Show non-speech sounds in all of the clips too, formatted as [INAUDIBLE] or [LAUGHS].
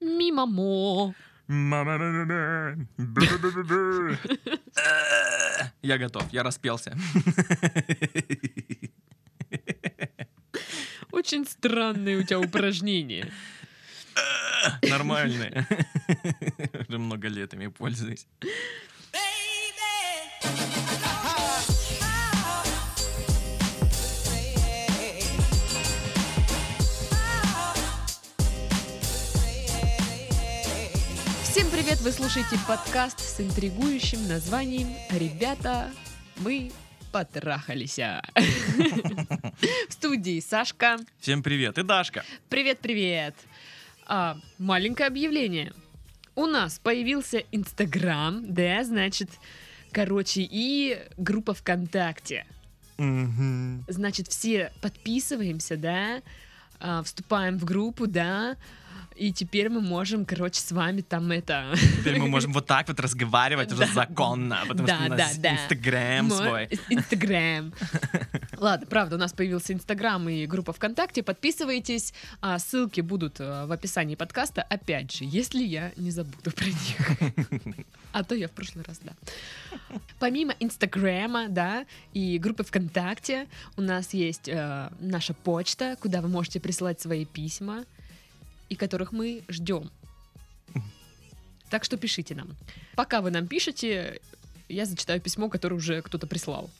Мимамо. Я готов, я распелся. Очень странные у тебя упражнения. Нормальные. Уже много лет ими пользуюсь. Привет! Вы слушаете подкаст с интригующим названием «Ребята, мы потрахались». В студии Сашка. Всем привет. И Дашка. Привет-привет! А, маленькое объявление. У нас появился Инстаграм, да, значит, короче, и группа ВКонтакте. Мгм. Значит, все подписываемся, да, а, вступаем в группу, да, и теперь мы можем, короче, с вами там это... Теперь мы можем вот так вот разговаривать уже законно, потому что у нас. Инстаграм свой. Инстаграм. [LAUGHS] Ладно, правда, у нас появился Инстаграм и группа ВКонтакте. Подписывайтесь. а, Ссылки будут э, в описании подкаста. Опять же, если я не забуду [LAUGHS] про них. А то я в прошлый раз, да. Помимо Инстаграма, да, и группы ВКонтакте, у нас есть э, наша почта, куда вы можете присылать свои письма, и которых мы ждем. Так что пишите нам. Пока вы нам пишете, я зачитаю письмо, которое уже кто-то прислал.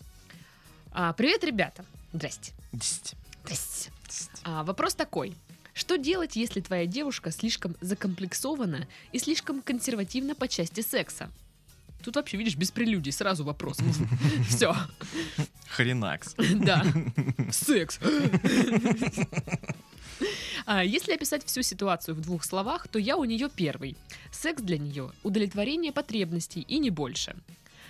А, привет, ребята. Здрасте. Десять. Здрасте. Десять. А, вопрос такой. Что делать, если твоя девушка слишком закомплексована и слишком консервативна по части секса? Тут вообще, видишь, без прелюдий, сразу вопрос. [LAUGHS] Все, Хренакс. да. [LAUGHS] Секс. [LAUGHS] А, Если описать всю ситуацию в двух словах, то я у нее первый. Секс для нее – удовлетворение потребностей и не больше.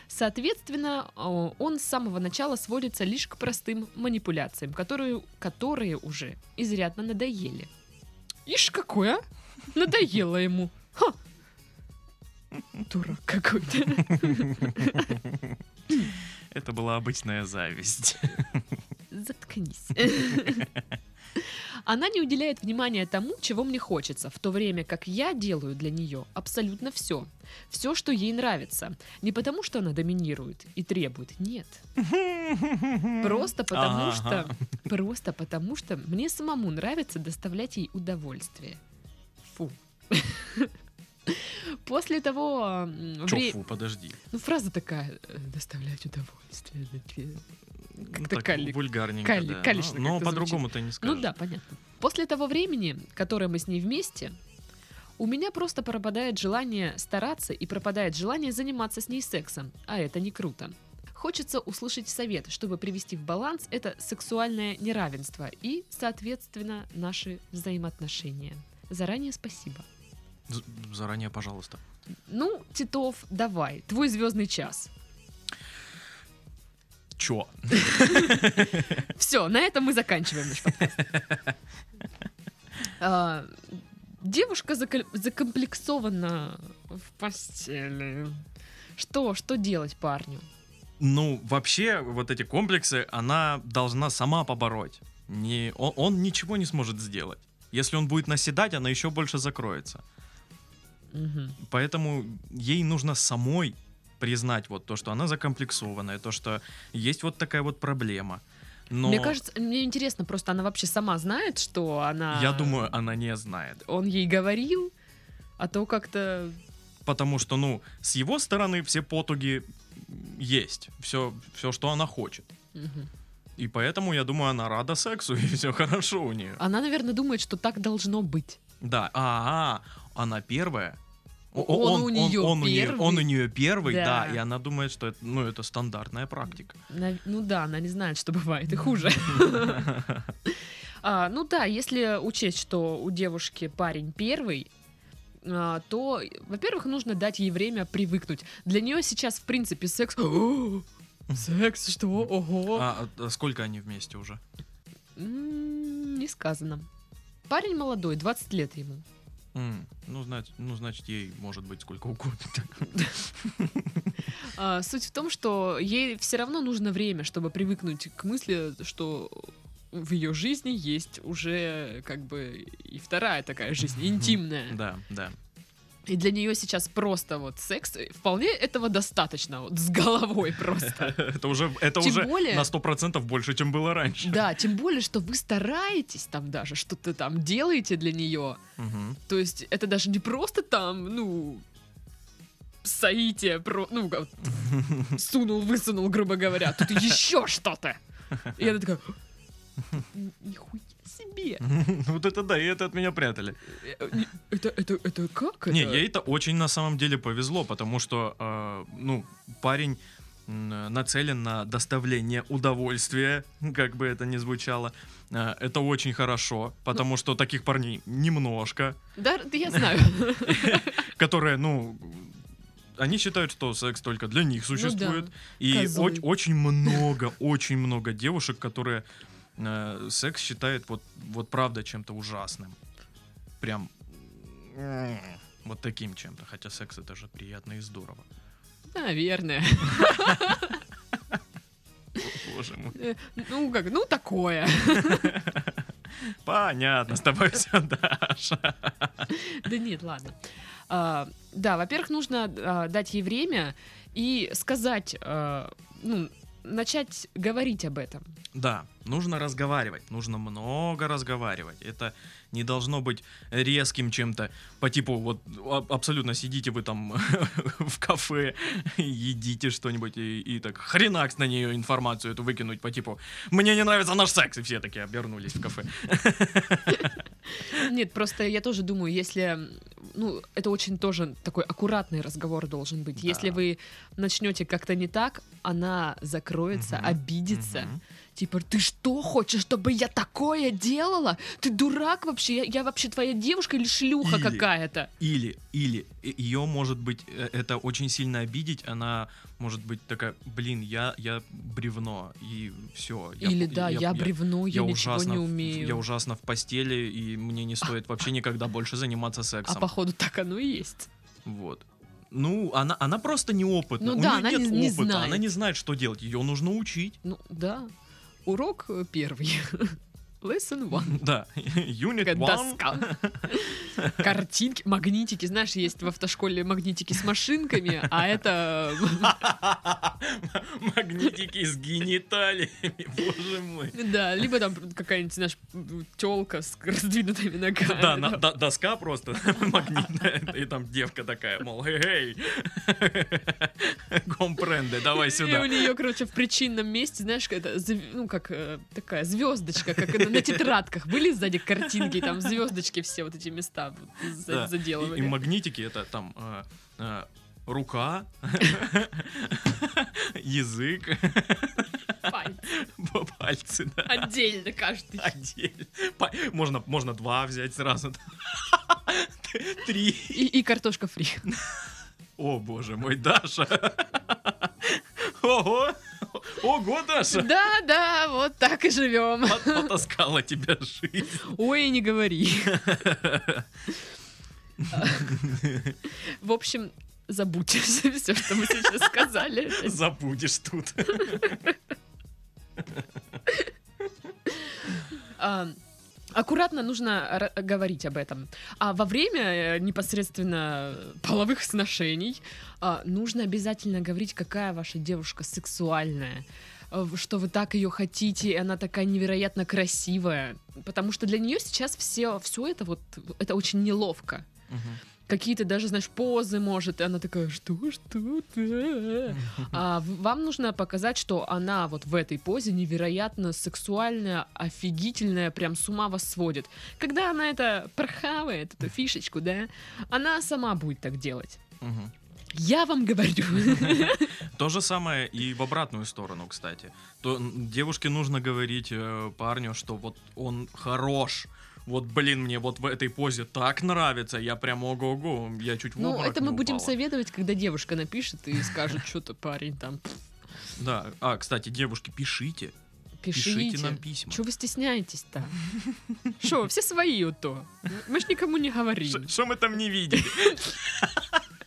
Соответственно, он с самого начала сводится лишь к простым манипуляциям, которые, которые уже изрядно надоели. Ишь какой, а? Надоело ему. Ха! Дурак какой-то. Это была обычная зависть. Заткнись. [LAUGHS] Она не уделяет внимания тому, чего мне хочется, в то время как я делаю для нее абсолютно все. Все, что ей нравится. Не потому, что она доминирует и требует, нет. [LAUGHS] Просто потому Ага, что... Просто потому что мне самому нравится доставлять ей удовольствие. Фу. [LAUGHS] После того... Чё, вре- фу, подожди. Ну, фраза такая, э, доставлять удовольствие. Ну, Как-то так кали- вульгарненько, кали- да. калечно Но как-то по-другому ты не скажешь. Ну да, понятно. После того времени, которое мы с ней вместе, у меня просто пропадает желание стараться и пропадает желание заниматься с ней сексом, а это не круто. Хочется услышать совет, чтобы привести в баланс это сексуальное неравенство и, соответственно, наши взаимоотношения. Заранее спасибо. Заранее, пожалуйста. Ну, Титов, давай, твой звездный час. Чё? Все, на этом мы заканчиваем наш подкаст. [LAUGHS] А, Девушка закомплексована в постели. Что, что делать парню? Ну, вообще, вот эти комплексы она должна сама побороть. Не, он, он ничего не сможет сделать. Если он будет наседать, она еще больше закроется. Мгм. Поэтому ей нужно самой признать вот то, что она закомплексованная, то, что есть вот такая вот проблема. Но Мне кажется, мне интересно, просто она вообще сама знает, что она... я думаю, она не знает. Он ей говорил, а то как-то... Потому что, ну, с его стороны все потуги есть. Все, все что она хочет. Мгм. И поэтому, я думаю, она рада сексу, [LAUGHS] и все хорошо у нее. Она, наверное, думает, что так должно быть. Да, а, она первая. О- Он у неё он, у неё- первый. он у нее первый, да. Да. и она думает, что это, ну, это стандартная практика. На- Ну да, она не знает, что бывает и хуже. [LAUGHS] А, Ну да, если учесть, что у девушки парень первый, а, то, во-первых, нужно дать ей время привыкнуть. Для нее сейчас, в принципе, секс... О, [GASPS] Секс, что? Ого! А, а сколько они вместе уже? М, Не сказано. Парень молодой, 20 лет ему. М, ну, значит, ну, значит, ей может быть сколько угодно. [LAUGHS] А, Суть в том, что ей все равно нужно время, чтобы привыкнуть к мысли, что в ее жизни есть уже как бы и вторая такая жизнь, интимная. Да, да. И для нее сейчас просто вот секс, э, вполне этого достаточно, вот с головой просто. [LAUGHS] Это уже, это Тем уже более- на 100% больше, чем было раньше. Да, тем более, что вы стараетесь там даже, что-то там делаете для нее. Мгм. То есть это даже не просто там, ну, соитие, про, ну, [LAUGHS] сунул, высунул, грубо говоря. Тут еще что-то. И она такая, [LAUGHS] нихуя себе. [LAUGHS] Вот это да, и это от меня прятали. Э, не- Это, это, это как Не, это? ей это очень на самом деле повезло, потому что, э, ну, парень нацелен на доставление удовольствия, [LAUGHS] как бы это ни звучало. Э, Это очень хорошо, потому что таких парней немножко, Да, да я знаю. [LAUGHS] которые, ну, они считают, что секс только для них существует. И Ну козлы. оч- очень много, очень много девушек, которые э, секс считают вот, вот правда чем-то ужасным. Прям вот таким чем-то. Хотя секс это же приятно и здорово. Наверное. Боже мой. Э, Ну, как, ну, такое. Понятно, с тобой все, Даша. Да нет, ладно. А, Да, во-первых, нужно а, дать ей время и сказать, а, ну, начать говорить об этом. Да, нужно разговаривать, нужно много разговаривать. Это не должно быть резким чем-то по типу вот а- абсолютно сидите вы там [LAUGHS] в кафе, едите что-нибудь и, и так хренакс на нее информацию эту выкинуть по типу мне не нравится наш секс и все такие обернулись в кафе. [LAUGHS] Нет, просто я тоже думаю, если, ну, это очень тоже такой аккуратный разговор должен быть. Да. Если вы начнете как-то не так, она закроется, Мгм. обидится. Мгм. Типа, ты что хочешь, чтобы я такое делала? Ты дурак вообще? Я, я вообще твоя девушка или шлюха Или- какая-то? Или, или ее может быть э, это очень сильно обидеть, она может быть такая, блин, я я бревно и все. Или да, я, бревно, я, ничего ужасно, не в- умею. я ужасно в постели, и мне не стоит вообще никогда больше заниматься а сексом. походу так оно и есть. Вот. Ну, она, она просто неопытна. Ну У да, неё она нет не- не опыта, знает. она не знает, что делать. Ее нужно учить. Ну да. Урок э, первый. [LAUGHS] Lesson one. [LAUGHS] Да. Юнит Такая one. доска. [LAUGHS] Картинки, магнитики. Знаешь, есть в автошколе магнитики с машинками, а это... [LAUGHS] Магнитики с гениталиями, боже мой. Да, либо там какая-нибудь, знаешь, телка с раздвинутыми ногами. Да, на- до- доска просто магнитная, и там девка такая, мол, эй, компренде, давай И у сюда. нее, короче, в причинном месте, знаешь, это, ну, как э, такая звездочка, как на, тетрадках. Были сзади картинки, там звездочки все вот эти места Да. заделывали. И, и магнитики это там э, э, рука, [LAUGHS] язык, Пальцы. [LAUGHS] пальцы, да. Отдельно каждый. Отдельно. Можно, можно два взять сразу. [LAUGHS] Три. И, и картошка фри. О, боже мой, Даша. Ого. Ого, Даша. Да, да, вот так и живем. Пот- Потаскала тебя жизнь. Ой, не говори. В общем, забудьте [LAUGHS] все, что мы сейчас сказали. Забудешь тут. Аккуратно нужно говорить об этом. А во время э, непосредственно половых сношений а, нужно обязательно говорить, какая ваша девушка сексуальная э, что вы так ее хотите, и она такая невероятно красивая. Потому что для нее сейчас все, все это вот, это очень неловко. Какие-то даже, знаешь, позы может, и она такая, что, что, ты?» [LAUGHS] А вам нужно показать, что она вот в этой позе невероятно сексуальная, офигительная, прям с ума вас сводит. Когда она это прохавает, эту фишечку, да, она сама будет так делать. Я вам говорю. [LAUGHS] [LAUGHS] То же самое и в обратную сторону, кстати. То девушке нужно говорить э, парню, что вот он хорош. Вот, блин, мне вот в этой позе так нравится, я прям ого-го, я чуть в Ну, это мы будем упала. советовать, когда девушка напишет и скажет, что-то парень там. Да, а, кстати, девушки, пишите, пишите, Пишите. нам письма. Чего вы стесняетесь-то? Что, все свои то. Мы ж никому не говорим. Что мы там не видели?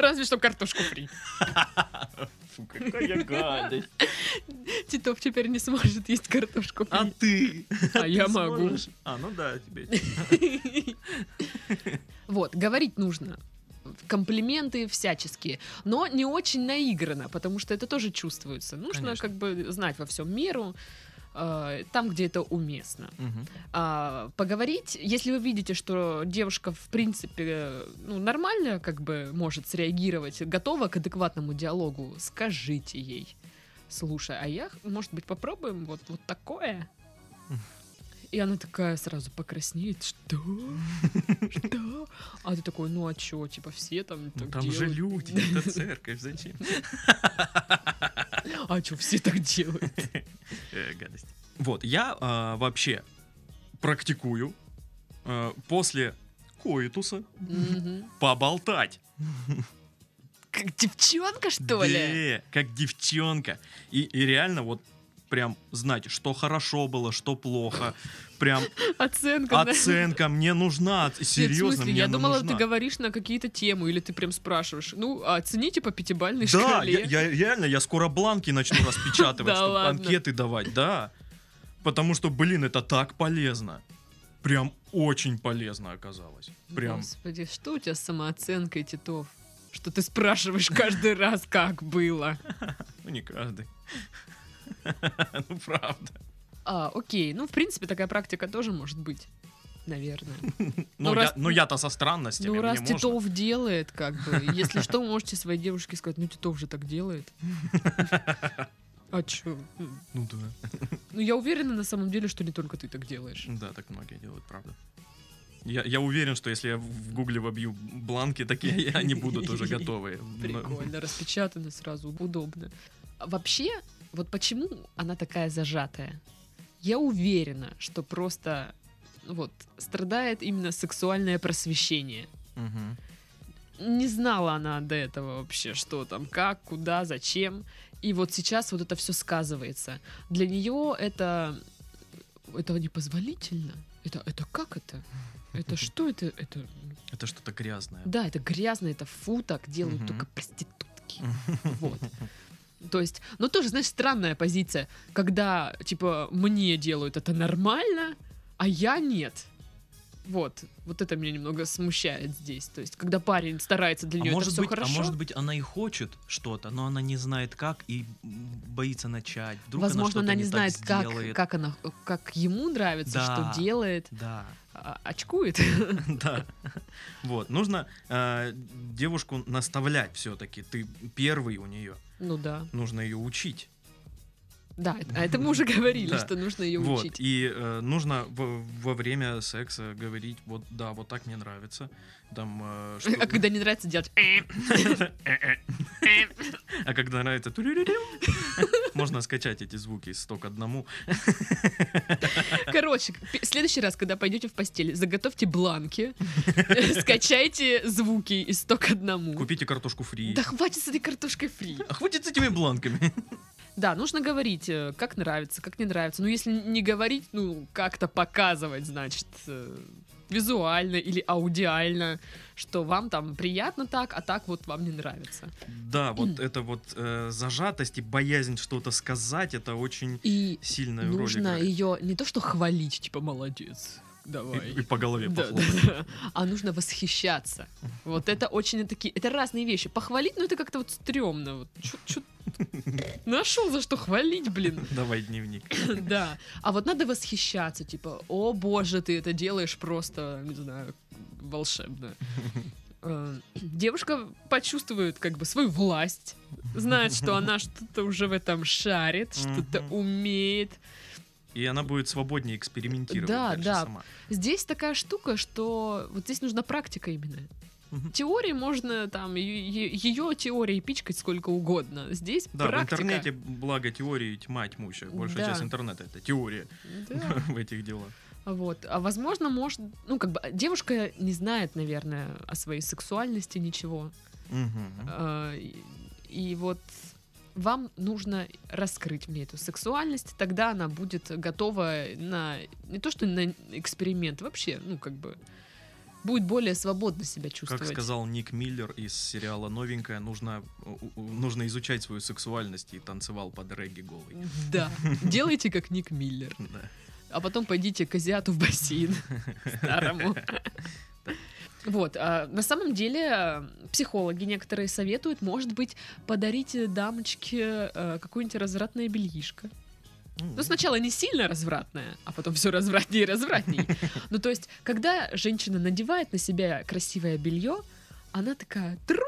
Разве что картошку фри. [LAUGHS] Фу, какая гадость. Титов теперь не сможет есть картошку А фри. ты? А я могу. А, ну да, тебе. [LAUGHS] Вот, говорить нужно. Комплименты всяческие, но не очень наигранно, потому что это тоже чувствуется. Нужно Конечно. как бы знать во всем меру, э, там, где это уместно. Мгм. А, поговорить, если вы видите, что девушка в принципе ну, нормально как бы может среагировать, готова к адекватному диалогу, скажите ей. Слушай, а я, может быть, попробуем вот, вот такое? [LAUGHS] И она такая сразу покраснеет. Что? Что? А ты такой, ну а чё, типа все там Ну, так там же люди, [LAUGHS] это церковь, зачем? А чё, все так делают? [LAUGHS] Э, гадость. Вот, я а, вообще практикую а, после коитуса поболтать. Как девчонка, что ли? Как девчонка. И, и реально вот прям знать, что хорошо было, что плохо. Прям Оценка. да? оценка мне нужна. Нет, Серьезно, смысле? мне Я думала, нужна. ты говоришь на какие-то темы, или ты прям спрашиваешь. Ну, а оцените по пятибалльной Да, шкале. я, я реально, я скоро бланки начну распечатывать, [LAUGHS] Да чтобы анкеты давать, да. Потому что, блин, это так полезно. Прям очень полезно оказалось. Прям. Господи, что у тебя с самооценкой, Титов? Что ты спрашиваешь каждый [LAUGHS] раз, как было? [LAUGHS] Ну, не каждый. [LAUGHS] Ну, правда. А, окей. Ну, в принципе, такая практика тоже может быть. Наверное. [LAUGHS] Ну, раз- я- ну, я-то со странностями. Ну, раз. Титов делает, как бы. Если что, можете своей девушке сказать, ну, Титов же так делает. [LAUGHS] А чё? Ну, да. Ну, я уверена на самом деле, что не только ты так делаешь. Да, так многие делают, правда. Я, я уверен, что если я в гугле вобью бланки, такие они будут уже готовые. Но- Прикольно, распечатано сразу, удобно. Вообще, вот почему она такая зажатая? Я уверена, что просто вот страдает именно сексуальное просвещение. Мгм. Не знала она до этого вообще, что там, как, куда, зачем. И вот сейчас вот это все сказывается. Для нее это это непозволительно. Это, это как это? Это [LAUGHS] что это? Это Это что-то грязное. да, это грязно, это фу, так делают Мгм. только проститутки. [LAUGHS] Вот. То есть, ну тоже, знаешь, странная позиция, когда, типа, мне делают это нормально, а я нет. Вот, вот это меня немного смущает здесь. То есть, когда парень старается для А нее это может, все быть, хорошо, а может быть, она и хочет что-то, но она не знает как и боится начать. Вдруг возможно, она, она не так знает, как, сделает. как она, как ему нравится, Да. что делает, Да, а- очкует. [LAUGHS] да. Вот, нужно э, девушку наставлять все-таки. Ты первый у нее. Ну да. Нужно ее учить. Да, [LAUGHS] а это мы уже говорили, что нужно ее учить. и э, нужно во, время секса говорить, вот да, вот так мне нравится. Там, э, [LAUGHS] А когда не нравится делать... «э». [LAUGHS] А когда нравится... Можно скачать эти звуки сто к одному. Короче, в следующий раз, когда пойдете в постель, заготовьте бланки, скачайте звуки из 100 к одному. Купите картошку фри. Да хватит с этой картошкой фри. А хватит с этими бланками. Да, нужно говорить, э, как нравится, как не нравится. Но если не говорить, ну, как-то показывать, значит, э, визуально или аудиально, что вам там приятно так, а так вот вам не нравится. Да, вот это вот э, зажатость и боязнь что-то сказать, это очень И сильную роль нужно ее не то что хвалить, типа, молодец, давай. И, и по голове Да, похлопать. да. А нужно восхищаться. Вот это очень такие... Это разные вещи. Похвалить, ну это как-то вот стрёмно. Вот, чё- чё- Нашел за что хвалить, блин. Давай дневник. [COUGHS] Да. А вот надо восхищаться, типа, о боже, ты это делаешь просто, не знаю, волшебно. [LAUGHS] Э, Девушка почувствует как бы свою власть, знает, что она [LAUGHS] что-то уже в этом шарит, что-то умеет. И она будет свободнее экспериментировать Да, да. сама. Здесь такая штука, что вот здесь нужна практика именно. Теории можно там, ее теории пичкать сколько угодно. Здесь Да, практика. в интернете, благо теории тьма тьмущая. Большая Да. часть интернета это теория Да. [LAUGHS] в этих делах. Вот. А возможно, может, ну, как бы девушка не знает, наверное, о своей сексуальности ничего. Мгм. А, И, и вот вам нужно раскрыть мне эту сексуальность, тогда она будет готова на не то что на эксперимент, вообще, ну как бы будет более свободно себя чувствовать. Как сказал Ник Миллер из сериала «Новенькая», нужно, нужно изучать свою сексуальность и танцевал под регги голый. [LAUGHS] Да, делайте как Ник Миллер. [LAUGHS] Да. А потом пойдите к азиату в бассейн [LAUGHS] старому. Вот, а на самом деле э, психологи некоторые советуют, может быть, подарить дамочке э, какое-нибудь развратное бельишко. Ну, сначала не сильно развратное, а потом все развратнее и развратнее. [LAUGHS] Ну, то есть, когда женщина надевает на себя красивое белье, она такая трунь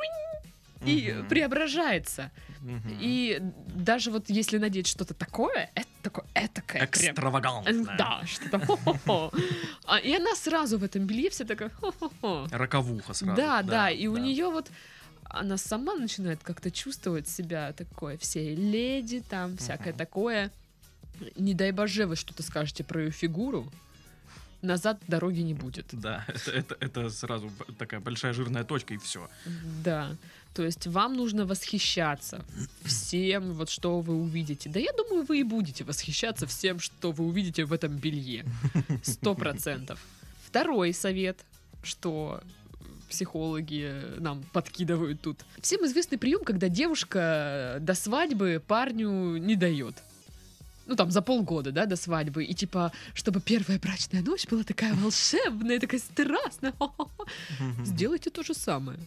и Мгм. преображается. Мгм. И даже вот если надеть что-то такое, это такое, этакое прям Экстравагантно. да, что-то хо-хо-хо. А, и она сразу в этом белье вся такая хо-хо-хо. Роковуха сразу. Да, да, и у нее вот она сама начинает как-то чувствовать себя такой всей леди, там всякое такое. Не дай боже, вы что-то скажете про ее фигуру, назад дороги не будет. Да, это, это, это сразу такая большая жирная точка, и все. Да, то есть вам нужно восхищаться всем, вот что вы увидите. Да я думаю, вы и будете восхищаться всем, что вы увидите в этом белье. Сто процентов. Второй совет, что психологи нам подкидывают тут. Всем известный прием, когда девушка до свадьбы парню не дает. Ну, там, за полгода, да, до свадьбы. И, типа, чтобы первая брачная ночь была такая волшебная, такая страстная. Сделайте то же самое.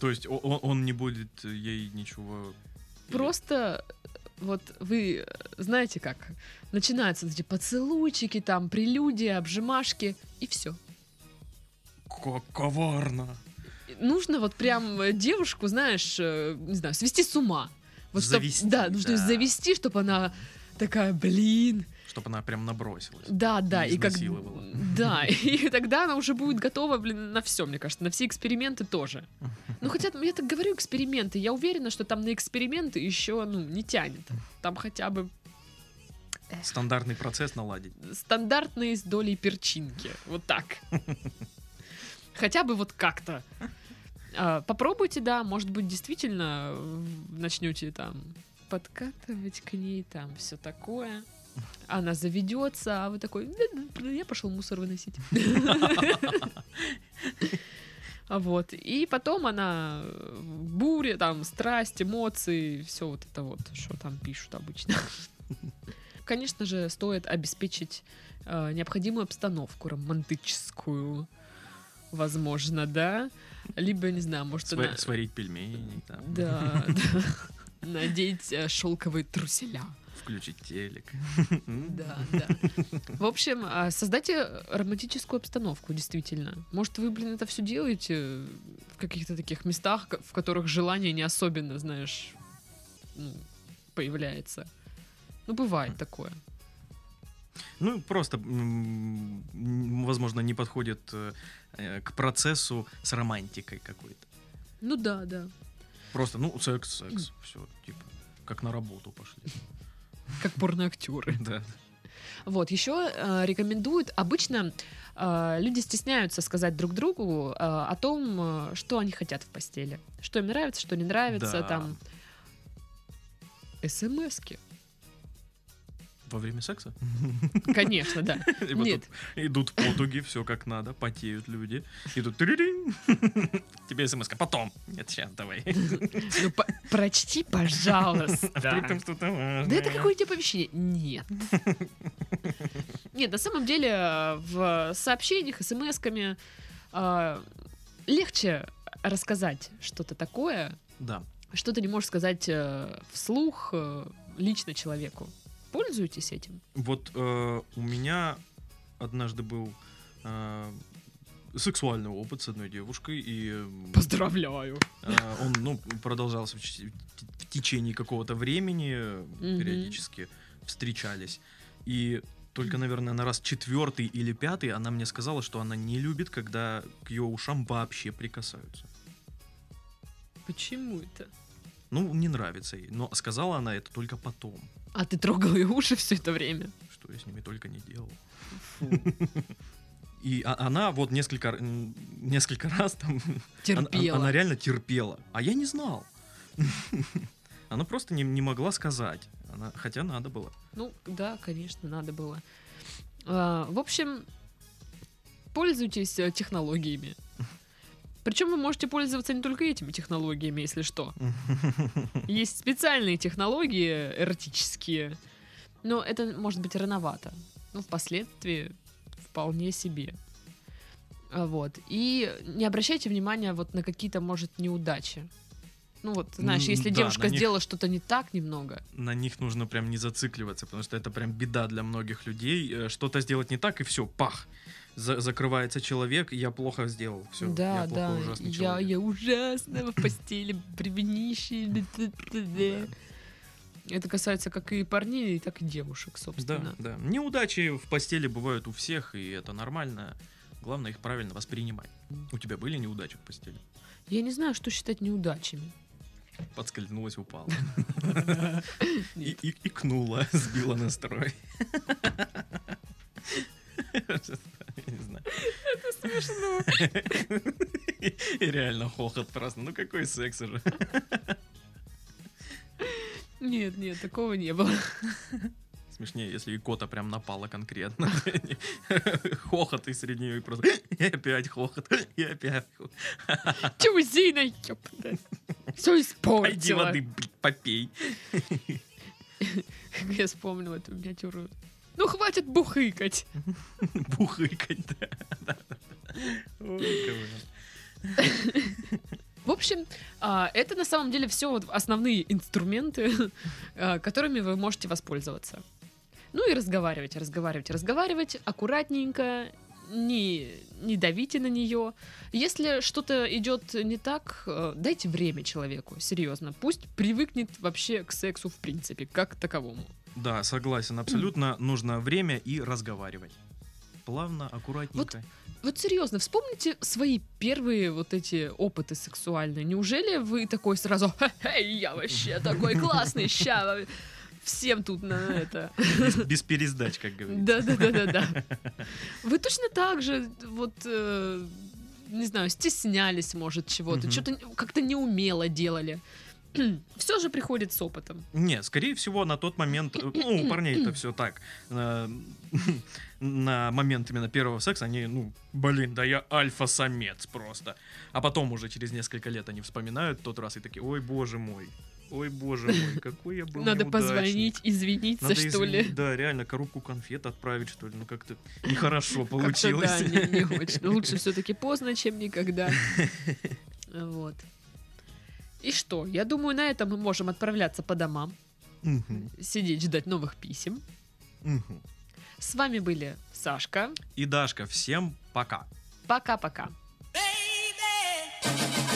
То есть он, не будет ей ничего... Просто вот вы э, знаете как, начинаются эти поцелуйчики, там, прелюдии, обжимашки, и все. Как коварно. Нужно вот прям э, девушку, знаешь, э, не знаю, свести с ума. Вот чтоб- Завести, да, нужно да. завести, чтобы она такая, блин, Чтобы она прям набросилась. да, да, И как, да, [LAUGHS] и тогда она уже будет готова, блин, на все, мне кажется, на все эксперименты тоже. [LAUGHS] Ну, хотя я так говорю эксперименты, я уверена, что там на эксперименты еще, ну, не тянет. Там хотя бы Стандартный процесс наладить. стандартные с долей перчинки. Вот так. [LAUGHS] Хотя бы вот как-то. А, Попробуйте, да, может быть, действительно начнете там подкатывать к ней, там все такое. Она заведется, а вы такой, «Да-да, я пошел мусор выносить. А Вот. И потом она буря, там, страсть, эмоции, все вот это вот, что там пишут обычно. Конечно же, стоит обеспечить э, необходимую обстановку романтическую. Возможно, да. Либо, не знаю, может, Сва- она... Сварить пельмени, там, Да, [LAUGHS] да. Надеть э, шелковые труселя. включить телек. Да, да. В общем, а, создайте романтическую обстановку, действительно. Может, вы, блин, это все делаете в каких-то таких местах, в которых желание не особенно, знаешь, ну, появляется. Ну, бывает такое. Ну, просто, возможно, не подходит э, к процессу с романтикой какой-то. Ну да, да. Просто, ну, секс, секс, все, типа, как на работу пошли. [LAUGHS] Как порноактеры. [LAUGHS] Да. Вот, еще э, рекомендуют, обычно э, люди стесняются сказать друг другу э, о том, э, что они хотят в постели. Что им нравится, что не нравится, Да. там... СМСки. Во время секса? [LAUGHS] Конечно, да. И Нет. идут потуги, все как надо, потеют люди. Идут. Тебе смс потом. Нет, сейчас, давай. [LAUGHS] Ну, по- прочти, пожалуйста. А вдруг там что-то важное? Да это какое-нибудь оповещение? Нет. Нет, на самом деле в сообщениях, смс-ками э, легче рассказать что-то такое, Да. что ты не можешь сказать э, вслух э, лично человеку. Пользуйтесь этим. Вот э, у меня однажды был э, сексуальный опыт с одной девушкой, и Поздравляю. э, он ну, продолжался в, в течение какого-то времени, Мгм. периодически встречались. И только, наверное, на раз четвертый или пятый она мне сказала, что она не любит, когда к ее ушам вообще прикасаются. Почему это? Ну, не нравится ей. Но сказала она это только потом, А ты трогал ее уши все это время? что я с ними только не делал. И а- она вот несколько, несколько раз там... Она, Терпела. она реально терпела. А я не знал. [LAUGHS] Она просто не, не могла сказать. Она, хотя надо было. Ну, да, конечно, надо было. А, в общем, пользуйтесь э, технологиями. Причем вы можете пользоваться не только этими технологиями, если что. [LAUGHS] Есть специальные технологии эротические, но это может быть рановато. Ну, впоследствии вполне себе. А, Вот. И не обращайте внимания вот на какие-то, может, неудачи. Ну вот, знаешь, если да, девушка них- сделала что-то не так немного, На них нужно прям не зацикливаться, потому что это прям беда для многих людей. Э, Что-то сделать не так, и все, пах. За- закрывается человек, я плохо сделал. Все, да, я да, плохой, ужасный я, человек. я ужасно в постели, применищий. Это касается как и парней, так и девушек, Да, собственно. да. Неудачи в постели бывают у всех, и это нормально. Главное их правильно воспринимать. У тебя были неудачи в постели? Я не знаю, что считать неудачами. Подскользнулась, упала. [LAUGHS] И и- икнула, сбила настрой. [LAUGHS] Не знаю. Это смешно. И реально хохот просто. Ну какой секс уже. Нет, нет, такого не было. Смешнее, если икота прям напала конкретно. Хохот и среди нее просто. И опять хохот. И опять хохот. Чузина, ёпта. Все Пойди испортила. воды блядь, попей. Я вспомнила эту миниатюру. Ну, хватит бухыкать. [LAUGHS] Бухыкать, да. [LAUGHS] В общем, а, это на самом деле все основные инструменты, а, которыми вы можете воспользоваться. Ну и разговаривать, разговаривать, разговаривать аккуратненько, не, не давите на нее. Если что-то идет не так, э, дайте время человеку, серьезно. Пусть привыкнет вообще к сексу в принципе, как таковому. Да, согласен, абсолютно нужно время и разговаривать. Плавно, аккуратненько. Вот серьезно, вспомните свои первые вот эти опыты сексуальные. Неужели вы такой сразу, «Хе-хе, я вообще такой классный, ща всем тут на это. Без, без пересдач, как говорится. Да, да, да, да, да. Вы точно так же, вот, э, не знаю, стеснялись, может, чего-то, что-то как-то неумело делали. [CLEARS THROAT] Все же приходит с опытом. Не, скорее всего, на тот момент, э, ну, у парней это все так. э, [LAUGHS] На момент именно первого секса они, ну, блин, да я альфа-самец просто. А потом уже через несколько лет они вспоминают тот раз и такие, ой, боже мой, ой, боже мой, [LAUGHS] какой я был Надо неудачник». позвонить, извиниться, Надо что ли. извини- Да, реально, коробку конфет отправить, что ли. Ну, как-то [LAUGHS] нехорошо получилось. да, не, не очень. Лучше все-таки поздно, чем никогда. Вот. И что? Я думаю, на этом мы можем отправляться по домам, Мгм, сидеть, ждать новых писем. мгм. С вами были Сашка. И Дашка, всем пока. Пока-пока. Baby,